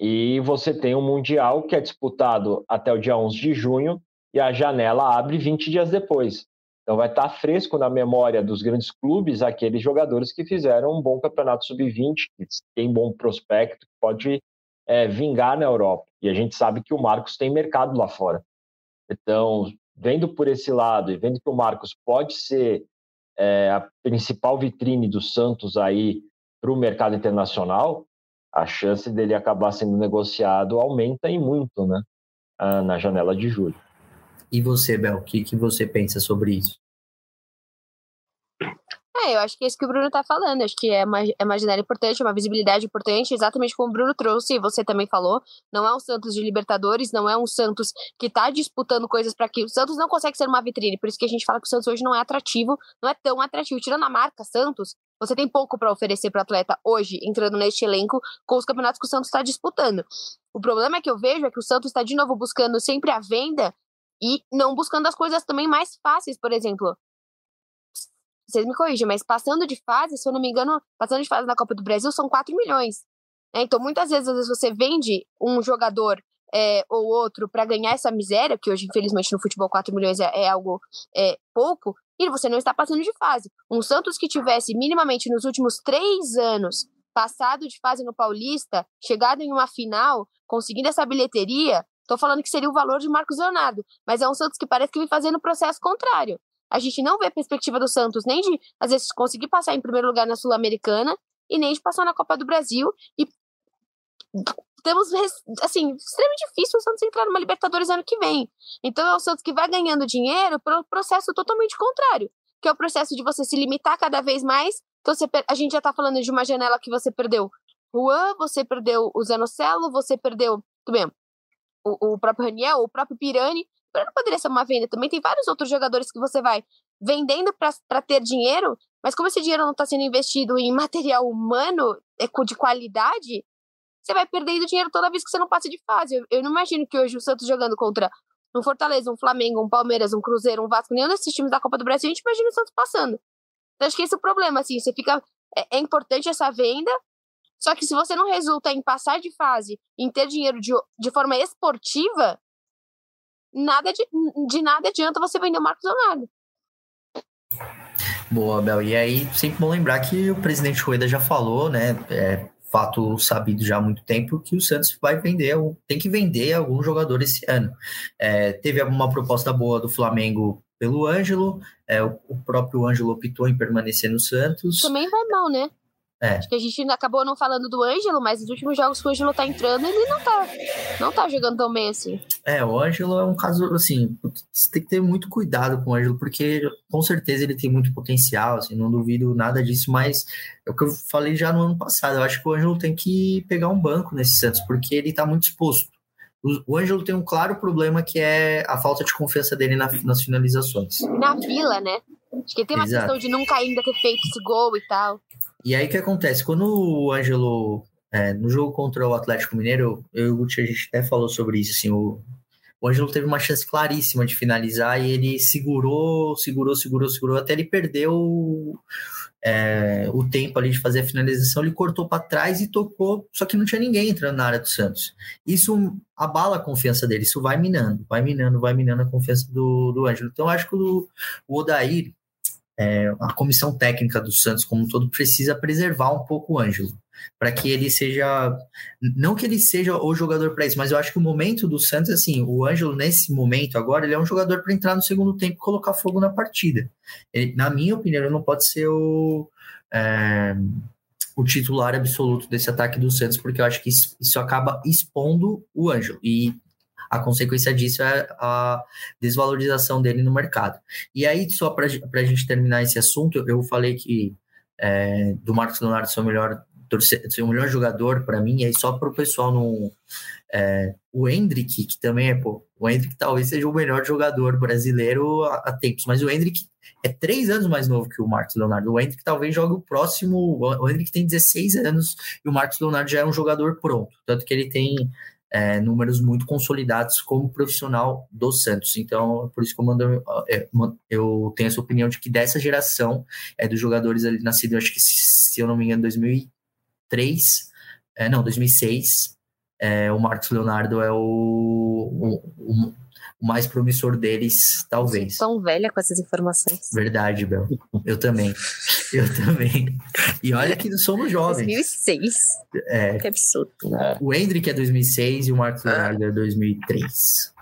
E você tem um Mundial que é disputado até o dia 11 de junho e a janela abre 20 dias depois. Então vai estar fresco na memória dos grandes clubes aqueles jogadores que fizeram um bom campeonato sub-20, que tem bom prospecto, que pode é, vingar na Europa. E a gente sabe que o Marcos tem mercado lá fora. Então, vendo por esse lado e vendo que o Marcos pode ser é, a principal vitrine do Santos aí para o mercado internacional, a chance dele acabar sendo negociado aumenta e muito, né? Ah, na janela de julho. E você, Bel, o que, que você pensa sobre isso? É, eu acho que é isso que o Bruno tá falando. Acho que é uma, é uma janela importante, uma visibilidade importante, exatamente como o Bruno trouxe e você também falou. Não é um Santos de Libertadores, não é um Santos que tá disputando coisas para que. O Santos não consegue ser uma vitrine, por isso que a gente fala que o Santos hoje não é atrativo, não é tão atrativo. Tirando a marca Santos, você tem pouco para oferecer para atleta hoje, entrando neste elenco com os campeonatos que o Santos está disputando. O problema é que eu vejo é que o Santos está de novo buscando sempre a venda e não buscando as coisas também mais fáceis, por exemplo. Vocês me corrigem, mas passando de fase, se eu não me engano, passando de fase na Copa do Brasil são 4 milhões. Né? Então, muitas vezes, às vezes, você vende um jogador é, ou outro para ganhar essa miséria, que hoje, infelizmente, no futebol 4 milhões é, é algo é, pouco, e você não está passando de fase. Um Santos que tivesse minimamente nos últimos três anos passado de fase no Paulista, chegado em uma final, conseguindo essa bilheteria, Tô falando que seria o valor de Marcos Leonardo, mas é um Santos que parece que vem fazendo o processo contrário. A gente não vê a perspectiva do Santos nem de, às vezes, conseguir passar em primeiro lugar na Sul-Americana e nem de passar na Copa do Brasil. E temos, assim, extremamente difícil o Santos entrar numa Libertadores ano que vem. Então é o Santos que vai ganhando dinheiro pelo processo totalmente contrário, que é o processo de você se limitar cada vez mais. Então você, a gente já tá falando de uma janela que você perdeu Juan, você perdeu o Zanocelo, você perdeu. Tudo bem, o, o próprio Raniel, o próprio Pirani. Pirani poderia ser uma venda também. Tem vários outros jogadores que você vai vendendo para ter dinheiro, mas como esse dinheiro não está sendo investido em material humano é de qualidade, você vai perdendo dinheiro toda vez que você não passa de fase. Eu, eu não imagino que hoje o Santos jogando contra um Fortaleza, um Flamengo, um Palmeiras, um Cruzeiro, um Vasco, nenhum desses times da Copa do Brasil, a gente imagina o Santos passando. Então, acho que esse é o problema, assim, você fica. É, é importante essa venda, só que se você não resulta em passar de fase, em ter dinheiro de, de forma esportiva, nada de, de nada adianta você vender o Marcos Leonardo. Boa, Bel. E aí, sempre bom lembrar que o presidente Rueda já falou, né? É fato sabido já há muito tempo que o Santos vai vender, tem que vender algum jogador esse ano. É, teve uma proposta boa do Flamengo pelo Ângelo, é, o, o próprio Ângelo optou em permanecer no Santos. Também vai mal, né? É. Acho que a gente acabou não falando do Ângelo, mas nos últimos jogos que o Ângelo tá entrando, ele não tá, não tá jogando tão bem assim. É, o Ângelo é um caso, assim, você tem que ter muito cuidado com o Ângelo, porque com certeza ele tem muito potencial, assim, não duvido nada disso, mas é o que eu falei já no ano passado, eu acho que o Ângelo tem que pegar um banco nesse Santos, porque ele tá muito exposto. O, Ângelo tem um claro problema que é a falta de confiança dele na, nas finalizações. Na vila, né? Acho que tem uma Exato. questão de nunca ainda ter feito esse gol e tal. E aí o que acontece? Quando o Ângelo, é, no jogo contra o Atlético Mineiro, eu e o Guti, a gente até falou sobre isso, assim, o, o Ângelo teve uma chance claríssima de finalizar e ele segurou, segurou, segurou, segurou, até ele perdeu é, o tempo ali de fazer a finalização, ele cortou para trás e tocou, só que não tinha ninguém entrando na área do Santos. Isso abala a confiança dele, isso vai minando, vai minando, vai minando a confiança do, do Ângelo. Então, acho que o, o Odair, é, a comissão técnica do Santos como um todo precisa preservar um pouco o Ângelo, para que ele seja, não que ele seja o jogador para isso, mas eu acho que o momento do Santos, assim, o Ângelo nesse momento agora, ele é um jogador para entrar no segundo tempo e colocar fogo na partida. Ele, na minha opinião, ele não pode ser o é, o titular absoluto desse ataque do Santos, porque eu acho que isso, isso acaba expondo o Ângelo. E a consequência disso é a desvalorização dele no mercado. E aí, só para a gente terminar esse assunto, eu falei que é, do Marcos Leonardo ser o melhor, ser o melhor jogador para mim, e aí só para o pessoal não. É, o Hendrick, que também é, pô, o Hendrick talvez seja o melhor jogador brasileiro há, tempos, mas o Hendrick é três anos mais novo que o Marcos Leonardo. O Hendrick talvez jogue o próximo. O Hendrick tem 16 anos e o Marcos Leonardo já é um jogador pronto. Tanto que ele tem é, números muito consolidados como profissional do Santos. Então, por isso que eu, mando, é, eu tenho essa opinião de que dessa geração é, dos jogadores ali nascidos, acho que se eu não me engano, 2003, é, não, 2006, é, o Marcos Leonardo é o, o o mais promissor deles, talvez. Eu tão velha com essas informações. Verdade, Bel. Eu também. Eu também. E olha que somos jovens. 2006. É. Que absurdo. Né? O Hendrick é 2006 e o Marcos ah. Leonardo é 2003.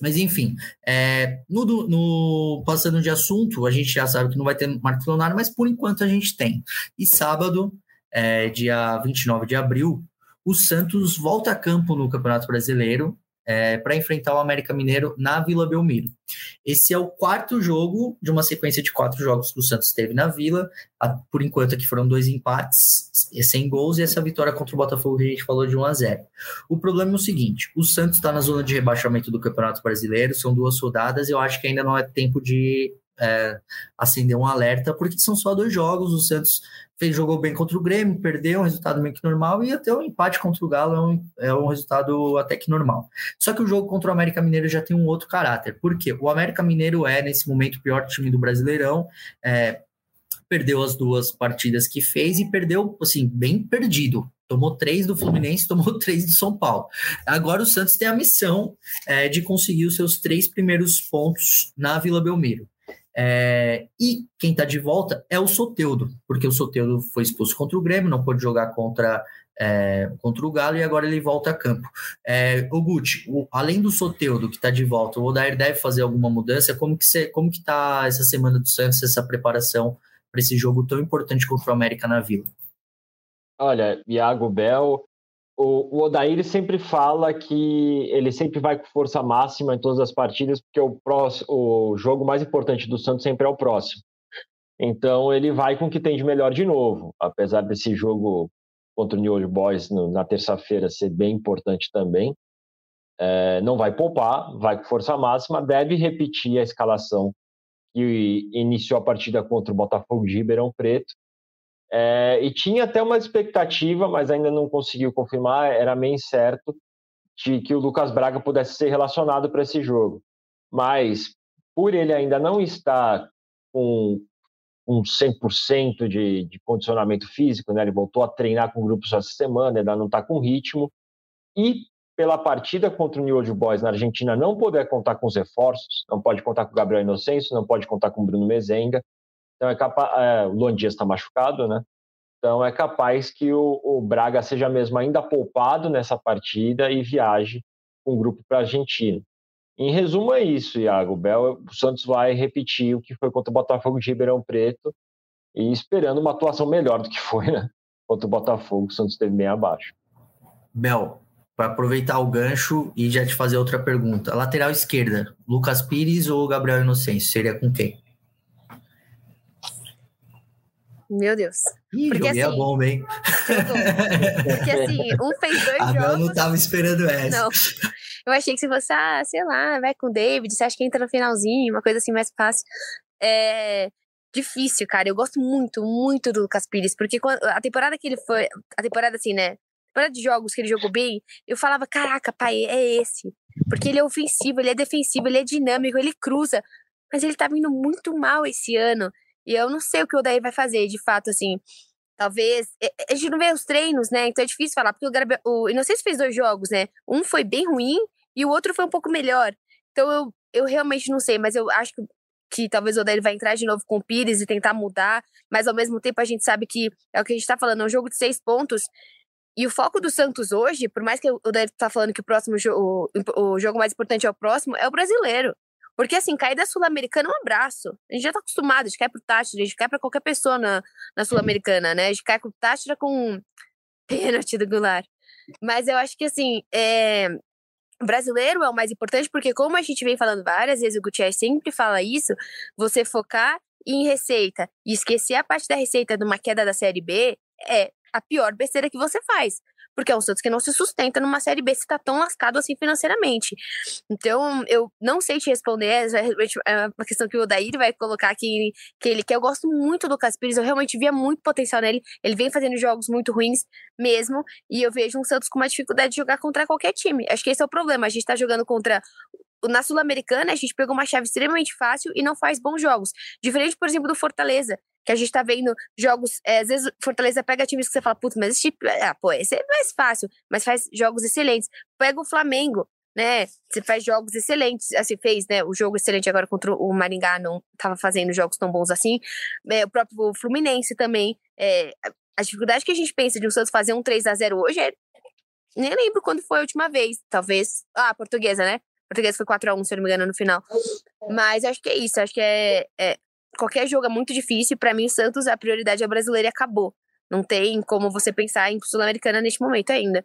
Mas enfim, é, no, no, passando de assunto, a gente já sabe que não vai ter Marcos Leonardo, mas por enquanto a gente tem. E sábado, é, dia 29 de abril, o Santos volta a campo no Campeonato Brasileiro é, para enfrentar o América Mineiro na Vila Belmiro. Esse é o quarto jogo de uma sequência de quatro jogos que o Santos teve na Vila. Por enquanto aqui foram dois empates, sem gols, e essa vitória contra o Botafogo que a gente falou de 1 a 0 O problema é o seguinte: o Santos está na zona de rebaixamento do Campeonato Brasileiro, são duas rodadas, e eu acho que ainda não é tempo de é, acender um alerta, porque são só dois jogos. O Santos fez, jogou bem contra o Grêmio, perdeu, um resultado meio que normal, e até o um empate contra o Galo é um, é um resultado até que normal. Só que o jogo contra o América Mineiro já tem um outro caráter, porque o América Mineiro é, nesse momento, o pior time do Brasileirão. É, perdeu as duas partidas que fez e perdeu, assim, bem perdido. Tomou três do Fluminense, tomou três do São Paulo. Agora o Santos tem a missão é, de conseguir os seus três primeiros pontos na Vila Belmiro. É, e quem está de volta é o Soteudo, porque o Soteudo foi expulso contra o Grêmio, não pôde jogar contra, é, contra o Galo e agora ele volta a campo. É, o Guti, o, além do Soteudo que está de volta, o Odair deve fazer alguma mudança? Como que você, como que está essa semana do Santos, essa preparação para esse jogo tão importante contra o América na Vila? Olha, Iago Bel, o, o Odair sempre fala que ele sempre vai com força máxima em todas as partidas, porque o, próximo, o jogo mais importante do Santos sempre é o próximo. Então ele vai com o que tem de melhor de novo, apesar desse jogo contra o New Old Boys no, na terça-feira ser bem importante também. É, não vai poupar, vai com força máxima, deve repetir a escalação que iniciou a partida contra o Botafogo de Ribeirão Preto é, e tinha até uma expectativa, mas ainda não conseguiu confirmar, era meio incerto, de que o Lucas Braga pudesse ser relacionado para esse jogo. Mas, por ele ainda não estar com um 100% de, de condicionamento físico, né? ele voltou a treinar com grupos essa semana, ainda não está com ritmo, e pela partida contra o New Old Boys na Argentina não poder contar com os reforços, não pode contar com o Gabriel Inocêncio, não pode contar com o Bruno Mezenga, então é capaz, é, o Luan Dias está machucado, né? Então é capaz que o, o, Braga seja mesmo ainda poupado nessa partida e viaje com um grupo para a Argentina. Em resumo é isso, Iago. O, Bel, o Santos vai repetir o que foi contra o Botafogo de Ribeirão Preto e esperando uma atuação melhor do que foi, né? Contra o Botafogo, o Santos teve bem abaixo. Bel, para aproveitar o gancho e já te fazer outra pergunta. Lateral esquerda, Lucas Pires ou Gabriel Inocêncio? Seria com quem? Meu Deus. Ih, Porque, joguei assim, a bomba, hein? Porque assim, um fez dois a jogos. Eu não tava esperando essa. Não. Eu achei que se você, ah, sei lá, vai com o David, você acha que entra no finalzinho, uma coisa assim mais fácil. É difícil, cara. Eu gosto muito, muito do Lucas Pires, porque a temporada que ele foi, a temporada assim, né? A temporada de jogos que ele jogou bem, eu falava, caraca, pai, é esse. Porque ele é ofensivo, ele é defensivo, ele é dinâmico, ele cruza. Mas ele tá vindo muito mal esse ano. E eu não sei o que o Odair vai fazer, de fato, assim. Talvez. A gente não vê os treinos, né? Então é difícil falar, porque o, Garbe... o Inocêncio fez dois jogos, né? Um foi bem ruim e o outro foi um pouco melhor. Então eu, eu realmente não sei, mas eu acho que, que talvez o Odair vai entrar de novo com o Pires e tentar mudar, mas ao mesmo tempo a gente sabe que é o que a gente tá falando, é um jogo de seis pontos. E o foco do Santos hoje, por mais que o Odair tá falando que o próximo jogo, o jogo mais importante é o próximo, é o brasileiro. Porque, assim, cair da Sul-Americana é um abraço. A gente já tá acostumado, a gente cai pro Táchira, a gente cai pra qualquer pessoa na, na Sul-Americana, né? A gente cai com o Táchira com pênalti do Goulart. Mas eu acho que, assim, é... brasileiro é o mais importante, porque como a gente vem falando várias vezes, o Gutierrez sempre fala isso, você focar em receita e esquecer a parte da receita de uma queda da Série B é a pior besteira que você faz. Porque é um Santos que não se sustenta numa Série B se tá tão lascado assim financeiramente. Então, eu não sei te responder, é uma questão que o Odair vai colocar aqui, que ele quer. Eu gosto muito do Caspires, eu realmente via muito potencial nele. Ele vem fazendo jogos muito ruins mesmo, e eu vejo um Santos com uma dificuldade de jogar contra qualquer time. Acho que esse é o problema. A gente tá jogando contra na Sul-Americana, a gente pegou uma chave extremamente fácil e não faz bons jogos. Diferente, por exemplo, do Fortaleza, que a gente tá vendo jogos. É, às vezes, Fortaleza pega times que você fala, putz, mas esse tipo. Ah, pô, esse é mais fácil, mas faz jogos excelentes. Pega o Flamengo, né? Você faz jogos excelentes. Assim, fez, né? O jogo excelente agora contra o Maringá não tava fazendo jogos tão bons assim. É, o próprio Fluminense também. É, a dificuldade que a gente pensa de um Santos fazer um 3 a 0 hoje é. Nem lembro quando foi a última vez. Talvez. Ah, portuguesa, né? Portuguesa foi 4x1, se eu não me engano, no final. Mas acho que é isso. Acho que é, é qualquer jogo é muito difícil. Para mim, o Santos, a prioridade é brasileira e acabou. Não tem como você pensar em Sul-Americana neste momento ainda.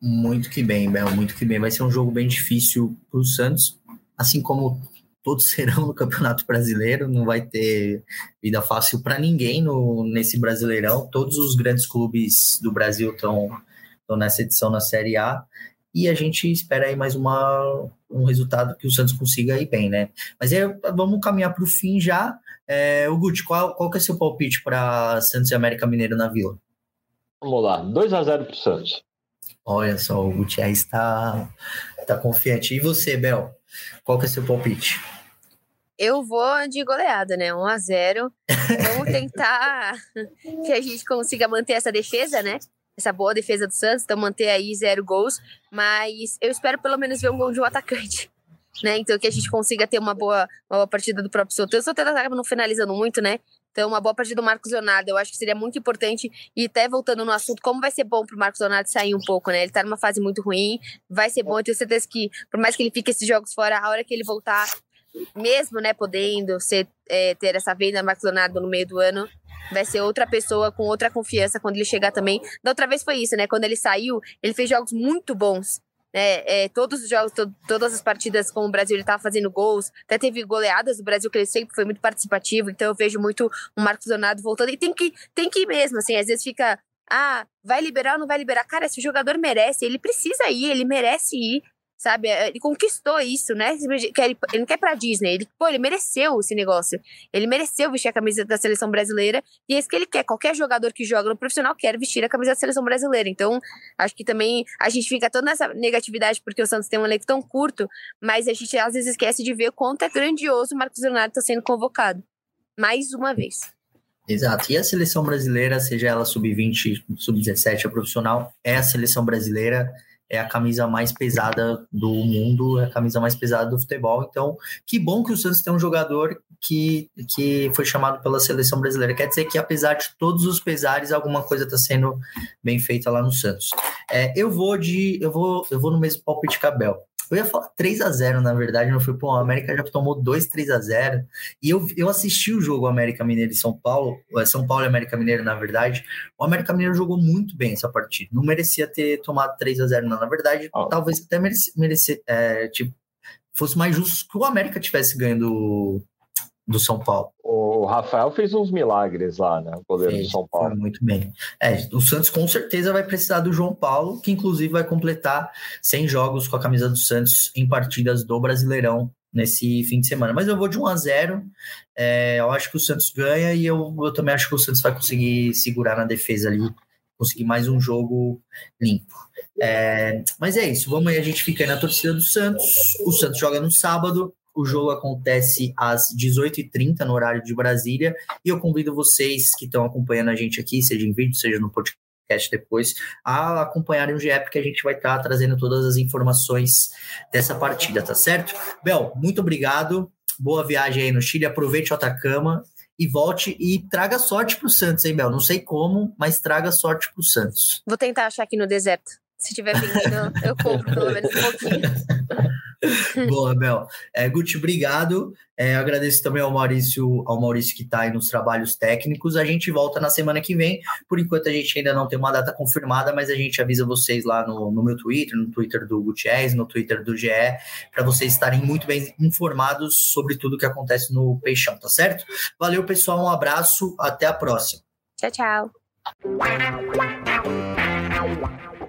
Muito que bem, Bel, muito que bem. Vai ser um jogo bem difícil para o Santos, assim como todos serão no Campeonato Brasileiro. Não vai ter vida fácil para ninguém no, nesse Brasileirão. Todos os grandes clubes do Brasil estão nessa edição na Série A e a gente espera aí mais uma, um resultado que o Santos consiga ir bem, né? Mas aí vamos caminhar para o fim já. É, o Guti, qual, qual que é seu palpite para Santos e América Mineiro na Vila? Vamos lá, 2 a 0 para o Santos. Olha só, o Gutierrez está tá confiante. E você, Bel? Qual que é seu palpite? Eu vou de goleada, né? 1 a 0 Vamos tentar que a gente consiga manter essa defesa, né? Essa boa defesa do Santos, então manter aí zero gols, mas eu espero pelo menos ver um gol de um atacante. Né? Então que a gente consiga ter uma boa, uma boa partida do próprio Soteldo. O Soteldo acaba não finalizando muito, né? Então, uma boa partida do Marcos Leonardo, eu acho que seria muito importante. E até voltando no assunto, como vai ser bom pro Marcos Leonardo sair um pouco, né? Ele tá numa fase muito ruim, vai ser bom. Eu tenho certeza que, por mais que ele fique esses jogos fora, a hora que ele voltar, mesmo, né, podendo ser, é, ter essa venda Marcos Leonardo no meio do ano, vai ser outra pessoa com outra confiança quando ele chegar também. Da outra vez foi isso, né? Quando ele saiu, ele fez jogos muito bons. Né? É, todos os jogos, to todas as partidas com o Brasil, ele estava fazendo gols. Até teve goleadas do Brasil, que ele sempre foi muito participativo. Então eu vejo muito o Marcos Leonardo voltando. E tem que, tem que ir mesmo, assim. Às vezes fica ah, vai liberar ou não vai liberar? Cara, esse jogador merece, ele precisa ir, ele merece ir sabe? É, ele conquistou isso, né? Ele não quer pra Disney, ele, pô, ele mereceu esse negócio. Ele mereceu vestir a camisa da seleção brasileira e é isso que ele quer. Qualquer jogador que joga no profissional quer vestir a camisa da seleção brasileira. Então, acho que também a gente fica toda nessa negatividade porque o Santos tem um elenco tão curto, mas a gente às vezes esquece de ver quanto é grandioso o Marcos Leonardo está sendo convocado. Mais uma vez. Exato. E a seleção brasileira, seja ela sub-20, sub-17 ou profissional, é a seleção brasileira é a camisa mais pesada do mundo, é a camisa mais pesada do futebol. Então, que bom que o Santos tem um jogador que, que foi chamado pela seleção brasileira. Quer dizer que, apesar de todos os pesares, alguma coisa está sendo bem feita lá no Santos. É, eu vou de. Eu vou, eu vou no mesmo palpite Cabel. Eu ia falar 3 a 0 na verdade, não foi, pô, a América já tomou 2, 3 a 0 E eu, eu assisti o jogo América Mineiro e São Paulo, é, São Paulo e América Mineiro, na verdade. O América Mineiro jogou muito bem essa partida. Não merecia ter tomado 3 a 0 não. Na verdade, oh. talvez até merecia, merecia é, tipo, fosse mais justo que o América tivesse ganhando do São Paulo. O Rafael fez uns milagres lá, né? O goleiro fez, do São Paulo. muito bem. É, o Santos com certeza vai precisar do João Paulo, que inclusive vai completar 100 jogos com a camisa do Santos em partidas do Brasileirão nesse fim de semana. Mas eu vou de 1 a 0 é, Eu acho que o Santos ganha e eu, eu também acho que o Santos vai conseguir segurar na defesa ali, conseguir mais um jogo limpo. É, mas é isso, vamos aí, a gente fica aí na torcida do Santos. O Santos joga no sábado, o jogo acontece às 18h30 no horário de Brasília. E eu convido vocês que estão acompanhando a gente aqui, seja em vídeo, seja no podcast depois, a acompanharem o GE, porque a gente vai estar tá trazendo todas as informações dessa partida, tá certo? Bel, muito obrigado. Boa viagem aí no Chile. Aproveite o Atacama e volte e traga sorte para o Santos, hein, Bel? Não sei como, mas traga sorte para o Santos. Vou tentar achar aqui no deserto. Se tiver vindo, eu compro pelo menos um pouquinho. Boa, Bel. É, Guti, obrigado. É, agradeço também ao Maurício, ao Maurício que está aí nos trabalhos técnicos. A gente volta na semana que vem. Por enquanto a gente ainda não tem uma data confirmada, mas a gente avisa vocês lá no, no meu Twitter, no Twitter do Gutierrez, no Twitter do GE, para vocês estarem muito bem informados sobre tudo que acontece no Peixão, tá certo? Valeu, pessoal. Um abraço. Até a próxima. Tchau, tchau.